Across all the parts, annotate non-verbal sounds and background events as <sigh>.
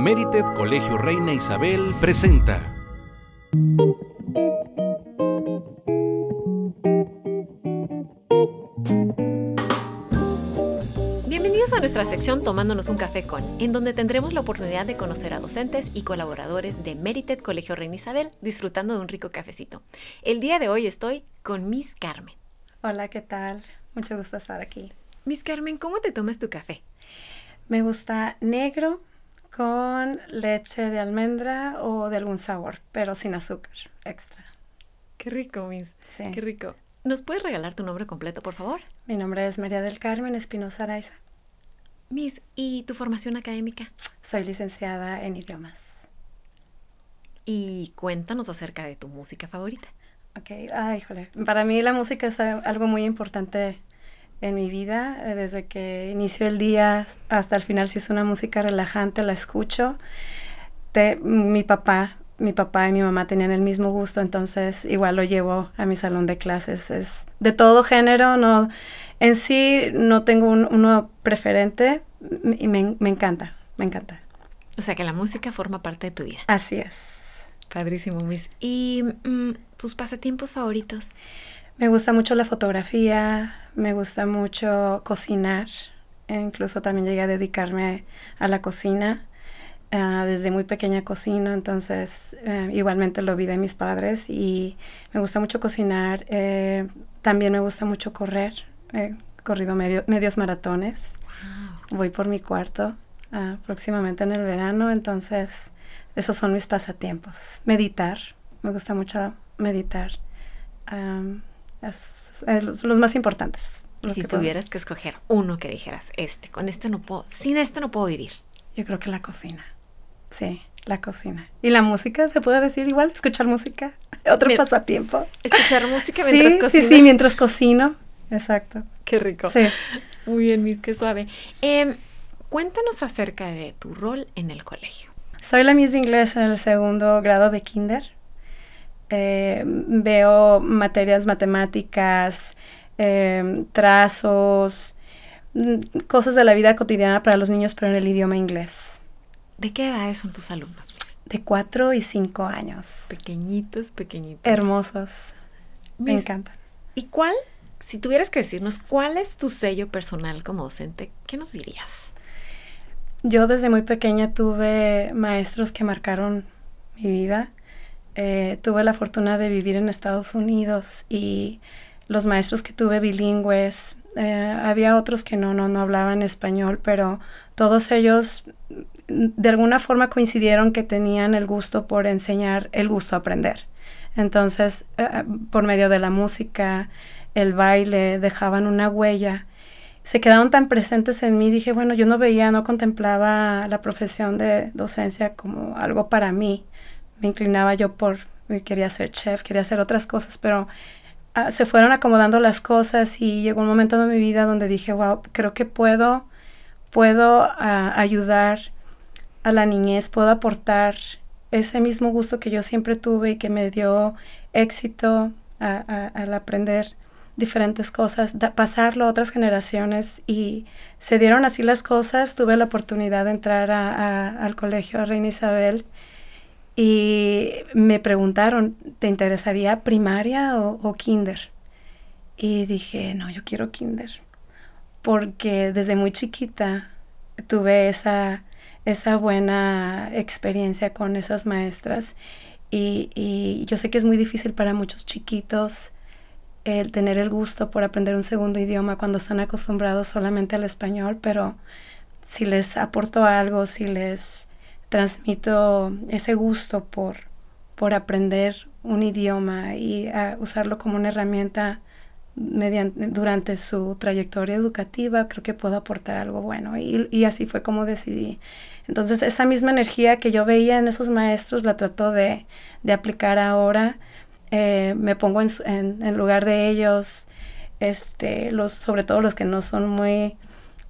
Merited Colegio Reina Isabel presenta. Bienvenidos a nuestra sección Tomándonos un café con, en donde tendremos la oportunidad de conocer a docentes y colaboradores de Merited Colegio Reina Isabel disfrutando de un rico cafecito. El día de hoy estoy con Miss Carmen. Hola, ¿qué tal? Mucho gusto estar aquí. Miss Carmen, ¿cómo te tomas tu café? Me gusta negro con leche de almendra o de algún sabor, pero sin azúcar extra. Qué rico, Miss. Sí. Qué rico. ¿Nos puedes regalar tu nombre completo, por favor? Mi nombre es María del Carmen Espinosa Araiza. Miss, ¿y tu formación académica? Soy licenciada en idiomas. Y cuéntanos acerca de tu música favorita. Ok, ay, híjole. Para mí la música es algo muy importante en mi vida. Eh, Desde que inicio el día hasta el final, si es una música relajante, la escucho. Te- mi papá, mi papá y mi mamá tenían el mismo gusto, entonces igual lo llevo a mi salón de clases. Es de todo género, no, en sí no tengo un- uno preferente y me, me encanta, me encanta. O sea que la música forma parte de tu vida. Así es. Padrísimo, Miss. ¿Y mm, tus pasatiempos favoritos? Me gusta mucho la fotografía, me gusta mucho cocinar, e incluso también llegué a dedicarme a la cocina. Ah, desde muy pequeña cocino, entonces eh, igualmente lo vi de mis padres y me gusta mucho cocinar. eh, también me gusta mucho correr, he corrido medio- medios maratones. Voy por mi cuarto ah, próximamente en el verano, entonces esos son mis pasatiempos. Meditar, me gusta mucho meditar. Es- es los, más importantes. Si que tuvieras que escoger uno que dijeras, este, con este no puedo, sin este no puedo vivir. Yo creo que la cocina. Sí, la cocina. Y la música, se puede decir igual, escuchar música. <laughs> Otro pasatiempo. Escuchar música <laughs> Sí, mientras sí, cocinas. sí, mientras cocino. Exacto. Qué rico. Sí. <laughs> Muy bien, Miss, qué suave. Em, cuéntanos acerca de tu rol en el colegio. Soy la Miss de Inglés en el segundo grado de kinder. Eh, veo materias matemáticas, eh, trazos, mm, cosas de la vida cotidiana para los niños, pero en el idioma inglés. ¿De qué edades son tus alumnos? De 4 y 5 años. Pequeñitos, pequeñitos. Hermosos. Me encantan. ¿Y cuál, si tuvieras que decirnos, cuál es tu sello personal como docente, qué nos dirías? Yo desde muy pequeña tuve maestros que marcaron mi vida. Eh, tuve la fortuna de vivir en Estados Unidos y los maestros que tuve bilingües, eh, había otros que no, no, no hablaban español, pero todos ellos de alguna forma coincidieron que tenían el gusto por enseñar, el gusto a aprender. Entonces, eh, por medio de la música, el baile, dejaban una huella se quedaron tan presentes en mí, dije, bueno, yo no veía, no contemplaba la profesión de docencia como algo para mí. Me inclinaba yo por, quería ser chef, quería hacer otras cosas, pero ah, se fueron acomodando las cosas y llegó un momento de mi vida donde dije, wow, creo que puedo, puedo ah, ayudar a la niñez, puedo aportar ese mismo gusto que yo siempre tuve y que me dio éxito a- al aprender diferentes cosas, pasarlo a otras generaciones y se dieron así las cosas. Tuve la oportunidad de entrar a- al colegio Reina Isabel y me preguntaron, ¿te interesaría primaria o, kinder? Y dije, no, yo quiero kinder, porque desde muy chiquita tuve esa, esa buena experiencia con esas maestras y, y yo sé que es muy difícil para muchos chiquitos el tener el gusto por aprender un segundo idioma cuando están acostumbrados solamente al español, pero si les aporto algo, si les transmito ese gusto por, por aprender un idioma y usarlo como una herramienta mediante, durante su trayectoria educativa, creo que puedo aportar algo bueno. Y, así fue como decidí. Entonces, esa misma energía que yo veía en esos maestros la trato de, de aplicar ahora. Eh, me pongo en, en, en lugar de ellos, este, los, sobre todo los que no son muy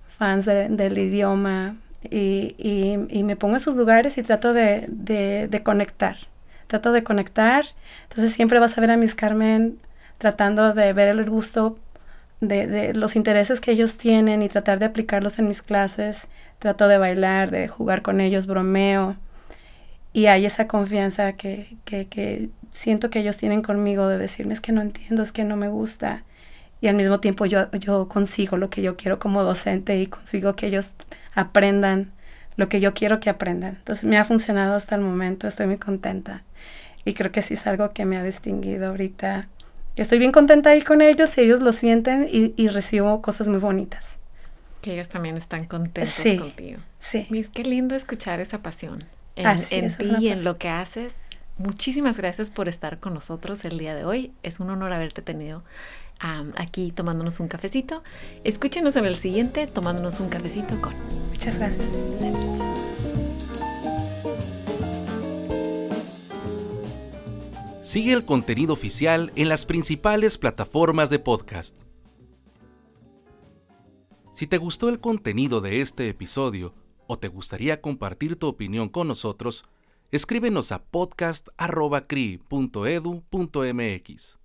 fans de- del idioma, y, y, y me pongo en sus lugares y trato de, de, de conectar. Trato de conectar. Entonces siempre vas a ver a Miss Carmen tratando de ver el gusto de, de, los intereses que ellos tienen y tratar de aplicarlos en mis clases. Trato de bailar, de jugar con ellos, bromeo. Y hay esa confianza que, que, que siento que ellos tienen conmigo de decirme es que no entiendo, es que no me gusta. Y al mismo tiempo yo, yo consigo lo que yo quiero como docente y consigo que ellos aprendan lo que yo quiero que aprendan. Entonces me ha funcionado hasta el momento, estoy muy contenta. Y creo que sí es algo que me ha distinguido ahorita. Estoy bien contenta ahí con ellos y ellos lo sienten y, y recibo cosas muy bonitas. Que ellos también están contentos sí, contigo. Sí. Miss, qué lindo escuchar esa pasión en, en ti y en lo que haces. Muchísimas gracias por estar con nosotros el día de hoy. Es un honor haberte tenido aquí tomándonos un cafecito. Escúchenos en el siguiente tomándonos un cafecito con. Muchas. Gracias. Sigue el contenido oficial en las principales plataformas de podcast. Si te gustó el contenido de este episodio o te gustaría compartir tu opinión con nosotros, escríbenos a podcast.cri.edu.mx.